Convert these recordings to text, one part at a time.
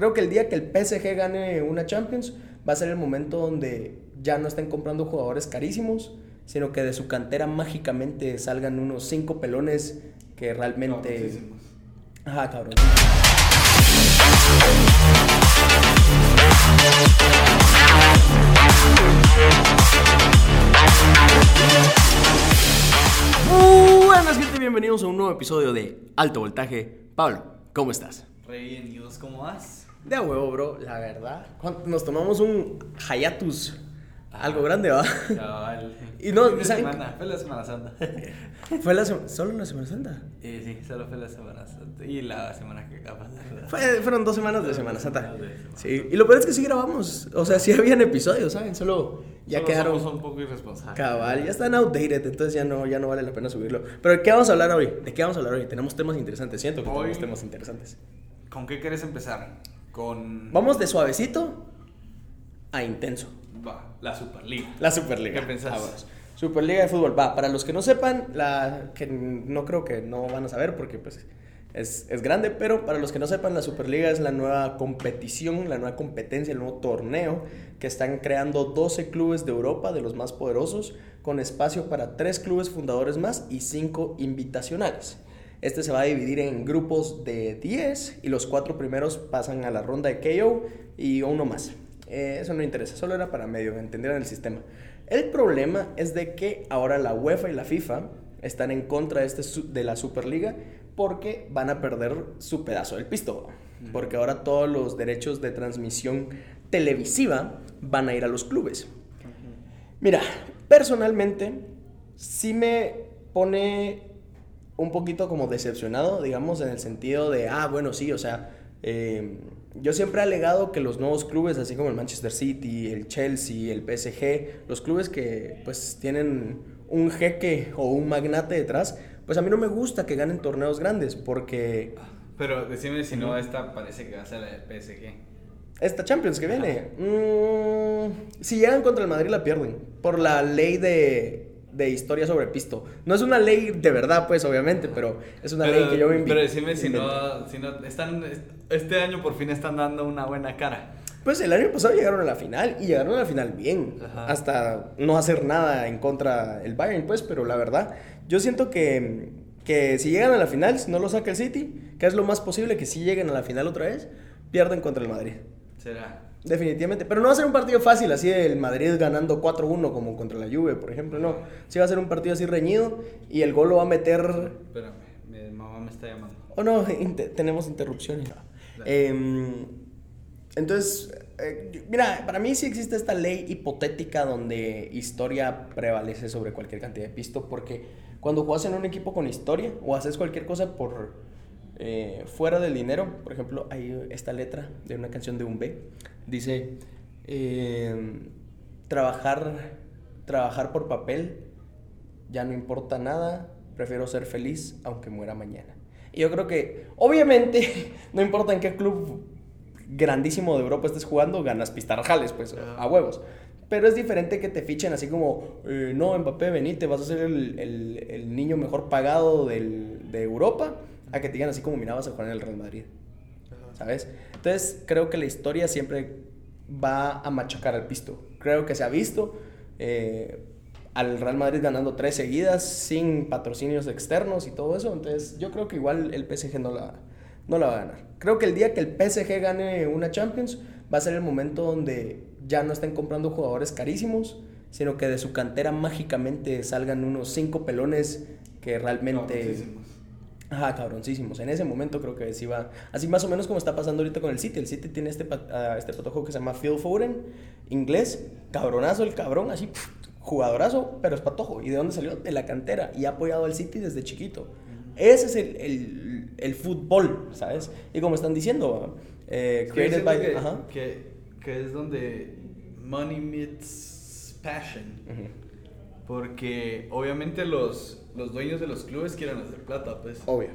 Creo que el día que el PSG gane una Champions va a ser el momento donde ya no estén comprando jugadores carísimos, sino que de su cantera mágicamente salgan unos cinco pelones que realmente... Ajá, cabrón. Buenas gente, bienvenidos a un nuevo episodio de Alto Voltaje. Pablo, ¿cómo estás? Re bien, ¿y vos cómo vas? De a huevo, bro, la verdad. Cuando Nos tomamos un hiatus algo grande, ¿va? Cabal. Y no, de ¿saben semana, fue la Semana Santa. Fue la sema- solo la Semana Santa. Eh, sí, solo fue la Semana Santa. Y la semana que acaba. Fue- fueron dos semanas de Semana Santa. De Semana Sí, y lo peor es que sí grabamos. O sea, sí habían episodios, ¿saben? Solo ya Solo quedaron. somos un poco irresponsables. Cabal, ya están outdated, entonces ya no, ya no vale la pena subirlo. Pero ¿de qué vamos a hablar hoy? ¿De qué vamos a hablar hoy? Tenemos temas interesantes, siento que Hoy- tenemos temas interesantes. ¿Con qué querés empezar? Con. Vamos de suavecito a intenso. Va, la Superliga. La Superliga. ¿Qué pensás? Vámonos. Superliga de fútbol. Va, para los que no sepan, la que no creo que no van a saber porque pues es, es grande, pero para los que no sepan, la Superliga es la nueva competición, la nueva competencia, el nuevo torneo que están creando 12 clubes de Europa, de los más poderosos, con espacio para 3 clubes fundadores más y 5 invitacionales. Este se va a dividir en grupos de 10 y los cuatro primeros pasan a la ronda de KO y uno más. Eh, eso no interesa, solo era para medio entender el sistema. El problema es de que ahora la UEFA y la FIFA están en contra de, este, de la Superliga porque van a perder su pedazo del pisto. Porque ahora todos los derechos de transmisión televisiva van a ir a los clubes. Mira, personalmente sí me pone un poquito como decepcionado, digamos, en el sentido de, ah, bueno, sí, o sea, eh, yo siempre he alegado que los nuevos clubes, así como el Manchester City, el Chelsea, el PSG, los clubes que pues tienen un jeque o un magnate detrás, pues a mí no me gusta que ganen torneos grandes, porque Pero decime si no, esta parece que va a ser la del PSG. esta Champions que viene, mm, si llegan contra el Madrid la pierden, por la ley de, de historia sobre pisto. No es una ley de verdad, pues, obviamente, pero es una ley que yo me invi- Pero decime si no, si no. Están, este año por fin están dando una buena cara. Pues el año pasado llegaron a la final y llegaron a la final bien. Ajá. Hasta no hacer nada en contra el Bayern, pues, pero la verdad, yo siento que, que si llegan a la final, si no lo saca el City, que es lo más posible que si lleguen a la final otra vez, pierden contra el Madrid. Será. Definitivamente. Pero no va a ser un partido fácil, así el Madrid ganando 4-1 como contra la Juve, por ejemplo. No. Sí va a ser un partido así reñido y el gol lo va a meter Espérame, mi mamá me está llamando. Oh, no, tenemos interrupciones. Dale. Em, entonces, eh, mira, para mí sí existe esta ley hipotética donde historia prevalece sobre cualquier cantidad de pisto, porque cuando juegas en un equipo con historia o haces cualquier cosa por eh, fuera del dinero, por ejemplo, hay esta letra de una canción de un B, dice, em, trabajar, trabajar por papel ya no importa nada, prefiero ser feliz aunque muera mañana. Y yo creo que, obviamente, no importa en qué club grandísimo de Europa estés jugando, ganas pistarrajales, pues, a huevos. Pero es diferente que te fichen así como, eh, no, Mbappé, venite, vas a ser el, el- el niño mejor pagado del- de Europa, a que te digan así como, mira, vas a jugar en el Real Madrid. ¿sabes? Entonces creo que la historia siempre va a machacar al pisto. Creo que se ha visto eh, al Real Madrid ganando tres seguidas sin patrocinios externos y todo eso. Entonces yo creo que igual el PSG no la, no la va a ganar. Creo que el día que el PSG gane una Champions va a ser el momento donde ya no estén comprando jugadores carísimos, sino que de su cantera mágicamente salgan unos cinco pelones que realmente... Ajá, cabroncísimos. En ese momento creo que sí va. Así más o menos como está pasando ahorita con el City. El City tiene este, ah, este patojo que se llama Phil Foden, inglés, cabronazo el cabrón, así, jugadorazo, pero es patojo. ¿Y de dónde salió? De la cantera. Y ha apoyado al City desde chiquito. Ese es el, el, el fútbol, ¿sabes? Y como están diciendo, eh, Es que yo created by. que, Ajá. que, que es donde money meets passion. Porque obviamente los, los dueños de los clubes quieren hacer plata, pues. Obvio.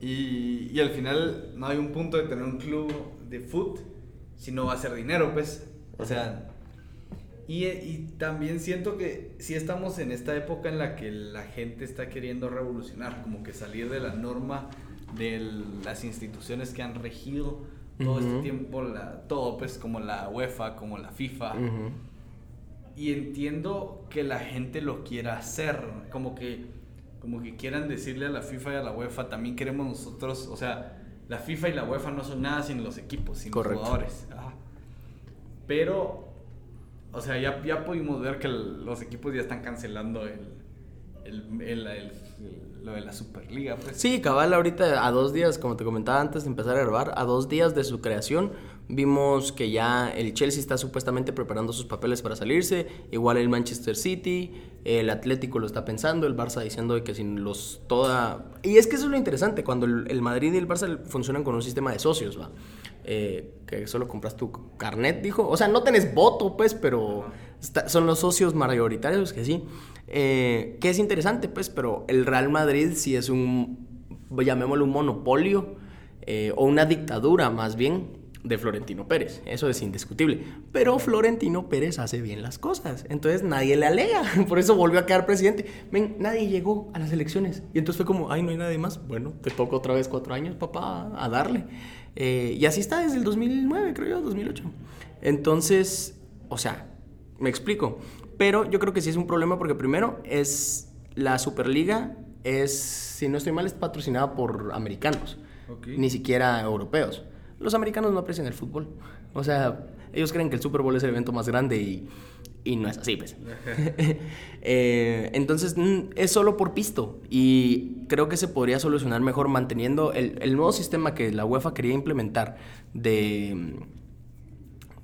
Y, y al final no hay un punto de tener un club de foot si no va a ser dinero, pues. O sea, y, y también siento que sí estamos en esta época en la que la gente está queriendo revolucionar, como que salir de la norma de las instituciones que han regido todo este tiempo, la, todo pues como la UEFA, como la FIFA. Y entiendo que la gente lo quiera hacer, como que, como que quieran decirle a la FIFA y a la UEFA, también queremos nosotros, o sea, la FIFA y la UEFA no son nada sin los equipos, sin Correcto. los jugadores. Ajá. Pero, o sea, ya, ya pudimos ver que el- los equipos ya están cancelando el, el, el- el- lo de la Superliga, pues. Sí, cabal, ahorita a dos días, como te comentaba antes de empezar a grabar, a dos días de su creación, vimos que ya el Chelsea está supuestamente preparando sus papeles para salirse, igual el Manchester City, el Atlético lo está pensando, el Barça diciendo que sin los toda... Y es que eso es lo interesante, cuando el, Madrid y el Barça funcionan con un sistema de socios, va. Eh, que solo compras tu carnet, dijo. O sea, no tenés voto, pues, pero son los socios mayoritarios que sí. Eh, que es interesante, pues, pero el Real Madrid sí es un, llamémoslo un monopolio eh, o una dictadura más bien de Florentino Pérez. Eso es indiscutible. Pero Florentino Pérez hace bien las cosas. Entonces nadie le alega. Por eso volvió a quedar presidente. Ven, nadie llegó a las elecciones. Y entonces fue como, ay, no hay nadie más. Bueno, te toca otra vez cuatro años, papá, a darle. Eh, y así está desde el 2009, creo yo, 2008. Entonces, o sea, me explico. Pero yo creo que sí es un problema porque primero es la Superliga es, si no estoy mal, es patrocinada por americanos, ni siquiera europeos. Los americanos no aprecian el fútbol. O sea, ellos creen que el Super Bowl es el evento más grande y, y no es así, pues. Eh, entonces, mm, es solo por pisto. Y creo que se podría solucionar mejor manteniendo el, el nuevo sistema que la UEFA quería implementar de,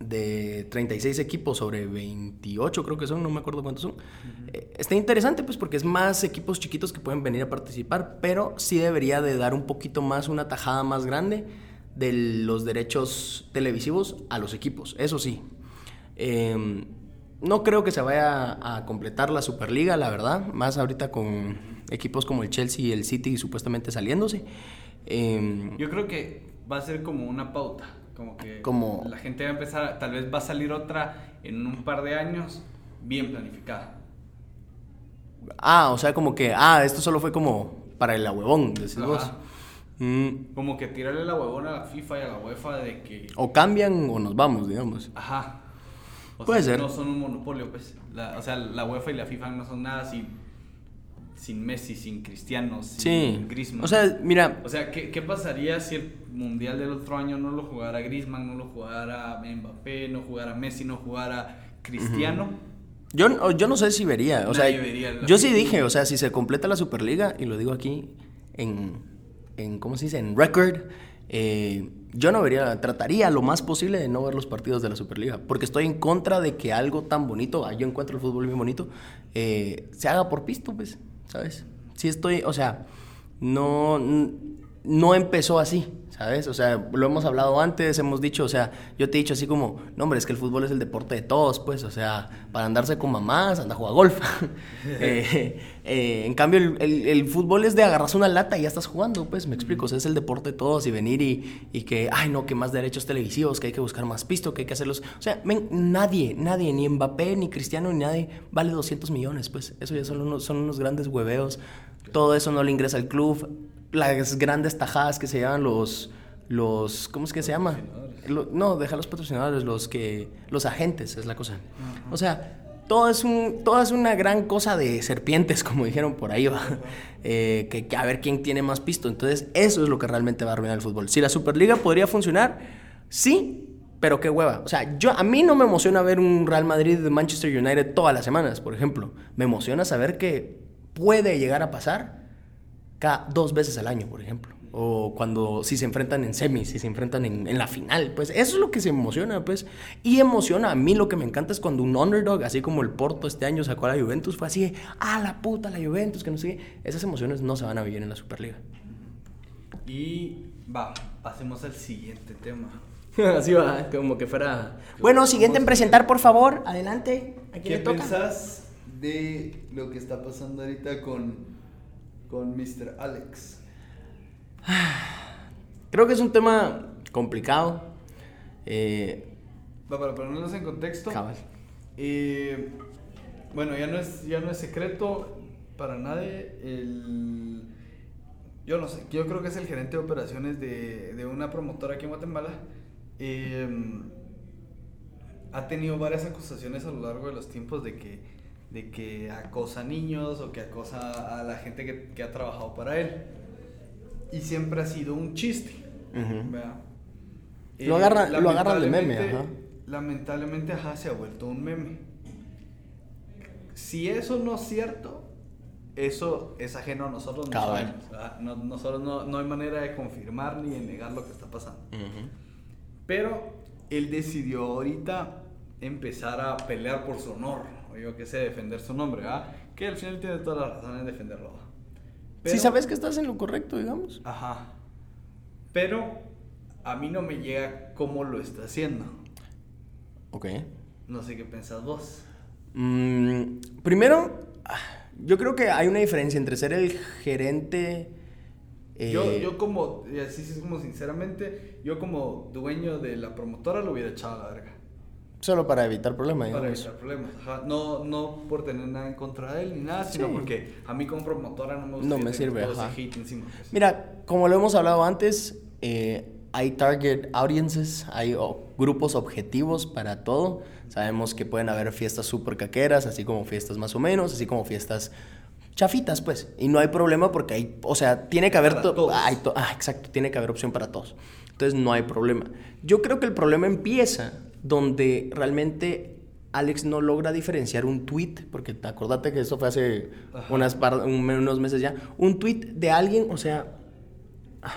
de 36 equipos sobre 28, creo que son, no me acuerdo cuántos son. Eh, está interesante, pues, porque es más equipos chiquitos que pueden venir a participar, pero sí debería de dar un poquito más, una tajada más grande de los derechos televisivos a los equipos, eso sí. Eh, no creo que se vaya a completar la Superliga, la verdad, más ahorita con equipos como el Chelsea y el City supuestamente saliéndose. Eh, Yo creo que va a ser como una pauta, como que Como- la gente va a empezar, tal vez va a salir otra en un par de años bien planificada. Ah, o sea, como que, ah, esto solo fue como para el huevón, decís vos. Mm, Como que tirarle la huevona a la FIFA y a la UEFA de que, o cambian o nos vamos, digamos. ajá. O Puede sea, ser. No son un monopolio, pues. La- o sea, la UEFA y la FIFA no son nada sin, sin Messi, sin Cristiano, sin Sí. Griezmann. O sea, mira, O sea, ¿qué, ¿qué pasaría si el Mundial del otro año no lo jugara Griezmann, no lo jugara Mbappé, no jugara Messi, no jugara Cristiano? yo, no- yo no sé si vería. O sea, vería yo sí dije, o sea, si se completa la Superliga, y lo digo aquí en, en ¿cómo se dice? En record, eh, yo no vería, trataría lo más posible de no ver los partidos de la Superliga, porque estoy en contra de que algo tan bonito, ah, yo encuentro el fútbol bien bonito, eh, se haga por pisto, pues, ¿sabes? Sí estoy, o sea, no, no empezó así, ¿sabes? O sea, lo hemos hablado antes, hemos dicho, o sea, yo te he dicho así como, no, hombre, es que el fútbol es el deporte de todos, pues, o sea, para andarse con mamás, anda a jugar golf. Eh, eh, en cambio, el, el- el fútbol es de agarrarse una lata y ya estás jugando, pues, me explico, o sea, es el deporte de todos y venir y, y que, ay, no, que más derechos televisivos, que hay que buscar más pisto, que hay que hacerlos. O sea, nadie, nadie, ni Mbappé, ni Cristiano, ni nadie, vale 200 millones, pues, eso ya son unos, son unos grandes hueveos. Todo eso no le ingresa al club. Las grandes tajadas que se llaman los, los, ¿cómo es que se llama? Lo- no, deja los patrocinadores, los que, los agentes, es la cosa. O sea, todo es, un, todo es una gran cosa de serpientes, como dijeron por ahí, va. Eh, que, que a ver quién tiene más pisto. Entonces, eso es lo que realmente va a arruinar el fútbol. Si la Superliga podría funcionar, sí, pero qué hueva. O sea, yo, a mí no me emociona ver un Real Madrid de Manchester United todas las semanas, por ejemplo. Me emociona saber que puede llegar a pasar cada dos veces al año, por ejemplo. O cuando si se enfrentan en semis, si se enfrentan en, en la final, pues eso es lo que se emociona, pues. Y emociona, a mí lo que me encanta es cuando un underdog, así como el Porto este año sacó a la Juventus, fue así, ah, la puta, la Juventus, que no sé qué. Esas emociones no se van a vivir en la Superliga. Y va, pasemos al siguiente tema. así va, como que fuera... Bueno, siguiente en presentar, por favor, adelante. ¿A quién ¿Qué le toca? pensás de lo que está pasando ahorita con, con Mr. Alex? Creo que es un tema complicado. Eh, para ponernos en contexto. cabal. eh, bueno, ya no, es, ya no es secreto para nadie. El, yo no sé, yo creo que es el gerente de operaciones de, de una promotora aquí en Guatemala. em, ha tenido varias acusaciones a lo largo de los tiempos de que, de que acosa a niños o que acosa a la gente que, que ha trabajado para él. Y siempre ha sido un chiste. Ujú. ¿verdad? Lo agarra- lo agarran de meme, lamentablemente- ajá. Lamentablemente, ajá, se ha vuelto un meme. Si eso no es cierto, eso es ajeno a nosotros. No, nosotros no, no hay manera de confirmar ni de negar lo que está pasando. Ujú. Pero él decidió ahorita empezar a pelear por su honor, o yo qué sé, defender su nombre, ¿verdad? Que al final tiene todas las razones de defenderlo. Si sabes que estás en lo correcto, digamos. Ajá. Pero a mí no me llega cómo lo está haciendo. Ok. No sé qué pensás vos. Mm, primero, ah, yo creo que hay una diferencia entre ser el gerente. eh, Yo, yo como, y así es como sinceramente, yo como dueño de la promotora lo hubiera echado a la verga. Solo para evitar problemas, Para digamos. evitar problemas. Ajá. No, no por tener nada en contra de él ni nada, sino Sí. porque a mí como promotora no me gusta No me sirve, todo ese ajá. hate encima, pues. Mira, como lo hemos hablado antes, eh, hay target audiences, hay o- grupos objetivos para todo. Sabemos que pueden haber fiestas súper caqueras, así como fiestas más o menos, así como fiestas chafitas, pues. Y no hay problema porque hay, o sea, tiene que haber... Para to- todos. hay to- ah, exacto, tiene que haber opción para todos. Entonces no hay problema. Yo creo que el problema empieza donde realmente Alex no logra diferenciar un tweet, porque te acordate que eso fue hace Ajá. unas par- un- unos meses ya, un tweet de alguien, o sea,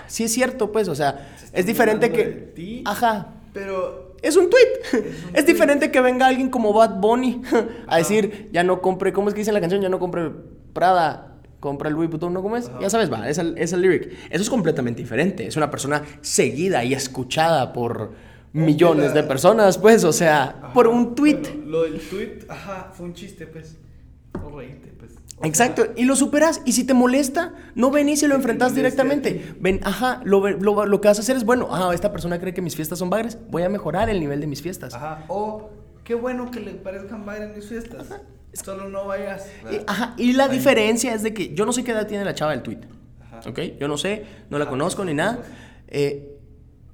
sí es cierto, pues, o sea, Se es diferente que... ti. Ajá, Pero es un tweet. un Es, tweet. diferente que venga alguien como Bad Bunny a Ajá. decir, ya no compre, ¿cómo es que dice la canción? Ya no compre Prada, compra Louis Vuitton, ¿no? ¿Cómo es? Ajá. Ya sabes, va, esa es el lyric. Eso es completamente diferente. Es una persona seguida y escuchada por millones de personas, pues, o sea, Ajá, por un tweet. lo del tweet, ajá, fue un chiste, pues. No reíte, pues. O Exacto, sea, y lo superas. Y si te molesta, no ven y se lo enfrentas directamente. Ven, ajá, lo, lo, lo que vas a hacer es, bueno, ah, esta persona cree que mis fiestas son bagres, voy a mejorar el nivel de mis fiestas. Ajá. O qué bueno que le parezcan bailar en mis fiestas. Solo no vayas. Y, ajá, y la Ahí. diferencia es de que yo no sé qué edad tiene la chava del tweet. Ajá. ¿Ok? Yo no sé, no la Ajá, conozco ni nada. eh,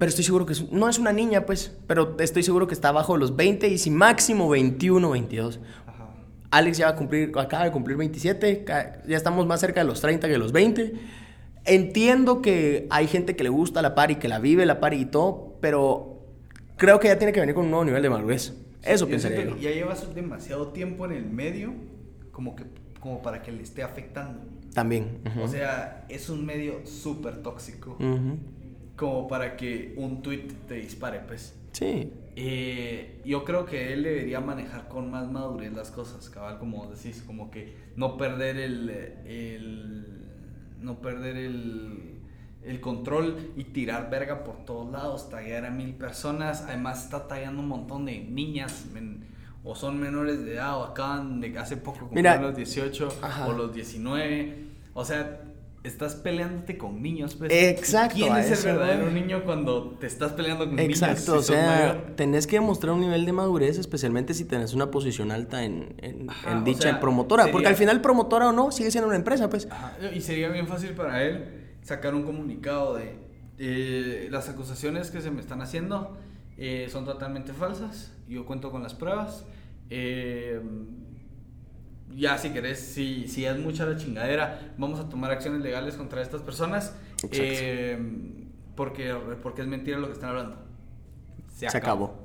pero estoy seguro que es- no es una niña, pues. Pero estoy seguro que está abajo de los 20 y si máximo 21, 22. Ajá. Alex ya va a cumplir, acaba de cumplir 27, ca- ya estamos más cerca de los 30 que de los 20. Entiendo que hay gente que le gusta la party, que la vive la party y todo, pero creo que ya tiene que venir con un nuevo nivel de madurez. Eso Yo pensaría yo. que Ya llevas demasiado tiempo en el medio como que como para que le esté afectando. También. ujú. O sea, es un medio súper tóxico. Ujú. Como para que un tweet te dispare, pues. Sí. Eh, yo creo que él debería manejar con más madurez las cosas, cabal, como decís, como que no perder el, el no perder el, el control y tirar verga por todos lados, tallar a mil personas, además está tallando un montón de niñas, men- o son menores de edad, o acaban de hace poco Mira. cumplieron los 18 Ajá. o los 19, o sea, estás peleándote con niños, pues. Exacto, ¿Quién es el verdadero niño cuando te estás peleando con niños? Exacto, si o sea, mayor? tenés que demostrar un nivel de madurez, especialmente si tenés una posición alta en, en- Ajá, en o dicha sea, promotora. Porque sería- al final, promotora o no, sigue siendo una empresa, pues. Ajá, Y sería bien fácil para él sacar un comunicado de eh, las acusaciones que se me están haciendo eh, son totalmente falsas. Yo cuento con las pruebas. Eh, ya si querés, si, si es mucha la chingadera, vamos a tomar acciones legales contra estas personas. Eh, porque, porque es mentira lo que están hablando. Se, acabó.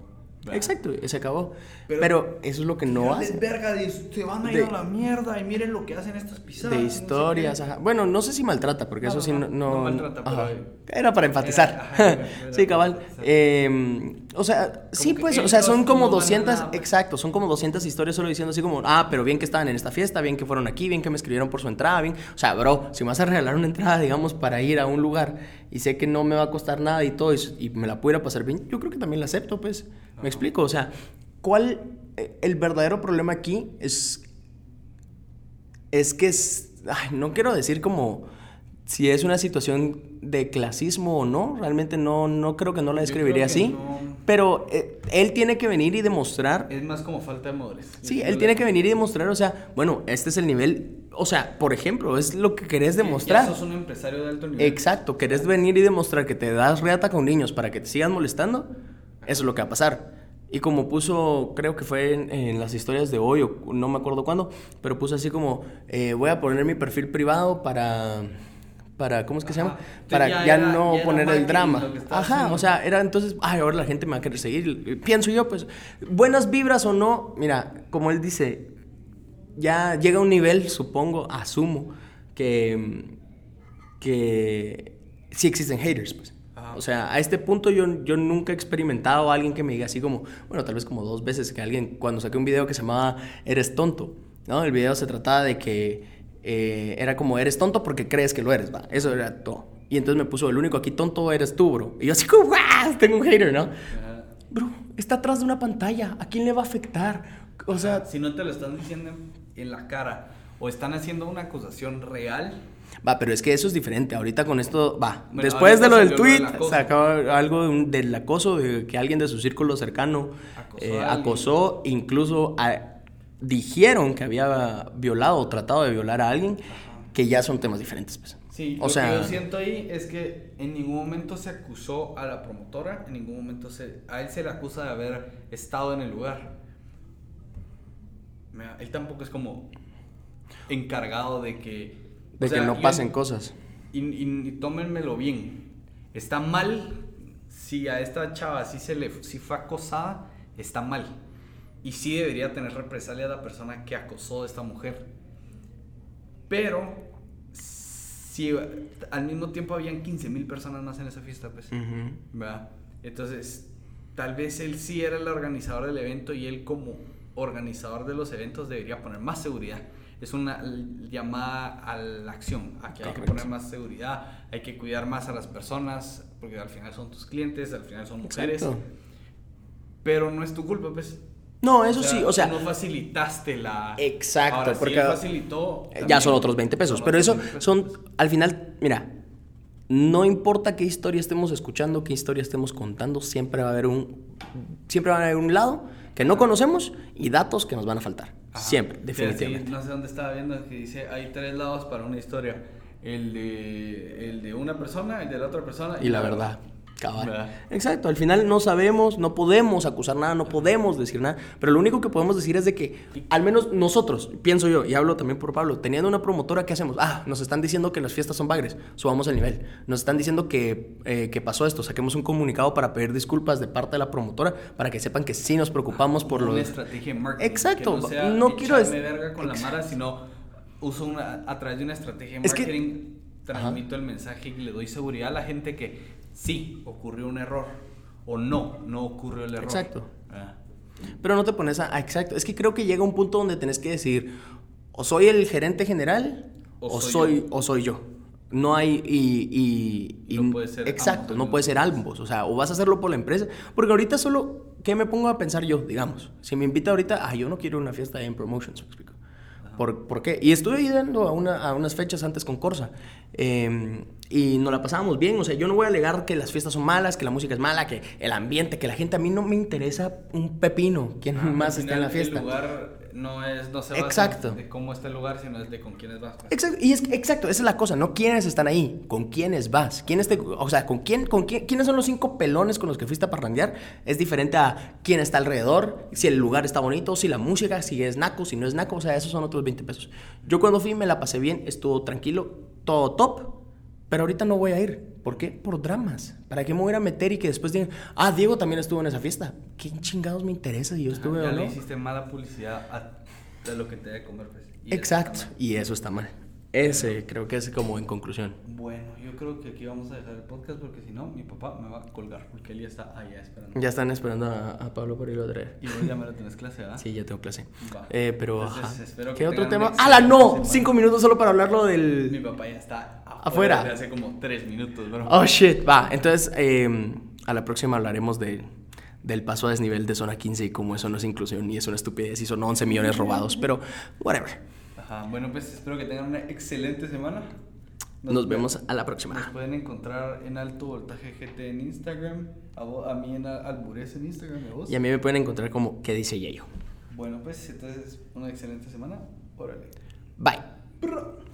Exacto, se acabó. Pero, Pero- eso es lo que no Tirarles hace. verga de, se van a ir De- a la mierda y miren lo que hacen estas pisadas. De y no sé historias, ajá. Bueno, no sé si maltrata, porque No, eso sí no. no, no maltrata, ajá. Era para enfatizar. Era- ajá, era- era sí, cabal. Eh, o sea, sí, pues, o sea, son como no ganan 200. nada, pues. Exacto, son como 200 historias solo diciendo así como, ah, pero bien que estaban en esta fiesta, bien que fueron aquí, bien que me escribieron por su entrada, bien. O sea, bro, si me vas a regalar una entrada, digamos, para ir a un lugar y sé que no me va a costar nada y todo, y, y me la pudiera pasar bien, yo creo que también la acepto, pues. Ajá. Me explico, o sea, ¿cuál. eh, El verdadero problema aquí es es que es, ay, no quiero decir como si es una situación de clasismo o no, realmente no, no creo que no la describiría así, no. pero eh, él tiene que venir y demostrar, Es más como falta de madurez. sí, él tiene que venir y demostrar, o sea, bueno, este es el nivel, o sea, por ejemplo, es lo que querés demostrar. Ya sos un empresario de alto nivel. Exacto, querés venir y demostrar que te das reata con niños para que te sigan molestando, Eso es lo que va a pasar. Y como puso, creo que fue en, en las historias de hoy, o no me acuerdo cuándo, pero puso así como, eh, voy a poner mi perfil privado para, para ¿cómo es que se llama? Para Ya ya, era- no ya poner el drama. Ajá, haciendo. o sea, era entonces, ay, ahora la gente me va a querer seguir. Pienso yo, pues, buenas vibras o no, mira, como él dice, ya llega un nivel, supongo, asumo, que, que sí existen haters, pues. O sea, a este punto yo, yo nunca he experimentado a alguien que me diga así como, bueno, tal vez como dos veces que alguien, cuando saqué un video que se llamaba Eres tonto, ¿no? El video se trataba de que eh, era como, eres tonto porque crees que lo eres, va. Eso era todo. Y entonces me puso, el único aquí tonto eres tú, bro. Y yo así como, ¡guau! Tengo un hater, ¿no? Bro, está atrás de una pantalla. ¿A quién le va a afectar? O sea, si no te lo están diciendo en la cara o están haciendo una acusación real, Va, pero es que eso es diferente. Ahorita con esto, va. Bueno, Después de lo del lo tweet, sacó algo de un- del acoso, de que alguien de su círculo cercano Acosó eh, acosó, incluso a- dijeron que había violado o tratado de violar a alguien, que ya son temas diferentes. Pues. Sí, o lo sea, que yo siento ahí es que en ningún momento se acusó a la promotora, en ningún momento se, a él se le acusa de haber estado en el lugar. Mira, Él tampoco es como encargado de que... de o sea, que no yo- pasen cosas. Y, y- y tómenmelo bien. Está mal si a esta chava sí se le si fue acosada, está mal. Y sí debería tener represalia a la persona que acosó a esta mujer. Pero si al mismo tiempo habían 15 mil personas más en esa fiesta, pues. Entonces, tal vez él sí era el organizador del evento y él como organizador de los eventos debería poner más seguridad. Es una llamada a la acción, a que hay que poner más seguridad, hay que cuidar más a las personas, porque al final son tus clientes, al final son mujeres. Exacto. Pero no es tu culpa, pues. No, eso sí, o sea, no facilitaste la... Exacto, Ahora, si porque- él facilitó... ya son otros 20 pesos. Pero eso 20 pesos. son, al final, mira, no importa qué historia estemos escuchando, qué historia estemos contando, siempre va a haber un, siempre va a haber un lado que no conocemos y datos que nos van a faltar. Ajá. Siempre, definitivamente. sí, no sé dónde estaba viendo que dice hay tres lados para una historia. El de, el de una persona, el de la otra persona Y la verdad. Cabal. Exacto, al final no sabemos, no podemos acusar nada, no podemos decir nada, pero lo único que podemos decir es de que, al menos nosotros, pienso yo, y hablo también por Pablo, teniendo una promotora, ¿qué hacemos? Ah, nos están diciendo que las fiestas son bagres, subamos el nivel. Nos están diciendo que, eh, que pasó esto, saquemos un comunicado para pedir disculpas de parte de la promotora, para que sepan que sí nos preocupamos por una lo... estrategia de marketing. Exacto, Que no, sea no quiero des- verga con la mara, sino uso una, a través de una estrategia de Es que- marketing, transmito el mensaje y le doy seguridad a la gente que sí, ocurrió un error. O no, no ocurrió el error. Exacto. Ah. Pero no te pones a... exacto, es que creo que llega un punto donde tenés que decir, o soy el gerente general, O o, soy o soy yo. No hay y, y, y- No puede ser exacto, ambos no puede ser ambos, o sea, o vas a hacerlo por la empresa, porque ahorita solo ¿qué me pongo a pensar yo, digamos? Si me invita ahorita, ah, yo no quiero una fiesta en promotions, me explico. ¿Por, por qué? Y estuve yendo a, una, a unas fechas antes con Corsa eh, y nos la pasábamos bien. O sea, yo no voy a alegar que las fiestas son malas, que la música es mala, que el ambiente, que la gente, a mí no me interesa un pepino quién Ah, más está en la fiesta. El lugar no es, no se basa Exacto. de cómo está el lugar, sino es de con quiénes vas. pues. Exacto, y es exacto, esa es la cosa, no quiénes están ahí, con quiénes vas, quiénes te, o sea, con quién, con quién, quiénes son los cinco pelones con los que fuiste a parrandear, es diferente a quién está alrededor, si el lugar está bonito, si la música, si es naco, si no es naco, o sea, esos son otros 20 pesos. Yo cuando fui me la pasé bien, estuvo tranquilo, todo top, pero ahorita no voy a ir. ¿Por qué? Por dramas. ¿Para qué me voy a meter y que después digan, ah, Diego también estuvo en esa fiesta? ¿Qué chingados me interesa si yo Ajá, estuve ya o no? le hiciste mala publicidad a, de lo que te debe comer. Pues, y eso Exacto, mal. y eso está mal. Ese creo que es como en conclusión. Bueno, yo creo que aquí vamos a dejar el podcast porque si no, mi papá me va a colgar porque él ya está allá esperando. Ya están esperando a, a Pablo por irlo a traer. Y vos ya me lo tenés clase, ¿verdad? Sí, ya tengo clase. Va. Eh, pero, Entonces, ajá. ¿Qué otro tema? ¡Hala, no! Cinco minutos solo para hablarlo Mi del... papá ya está Afuera. desde hace como tres minutos, bro. Oh, shit. Va, entonces, eh, a la próxima hablaremos de, del paso a desnivel de zona 15 y cómo eso no es inclusión y es una estupidez y son 11 millones robados, pero whatever. Ajá, bueno, pues espero que tengan una excelente semana. Nos vemos a la Nos próxima. pueden encontrar en Alto Voltaje GT en Instagram, a, a mí en Al- Albures en Instagram, y a vos. Y a mí me pueden encontrar como ¿Qué dice Yayo? Bueno, pues entonces una excelente semana. Órale. Bye.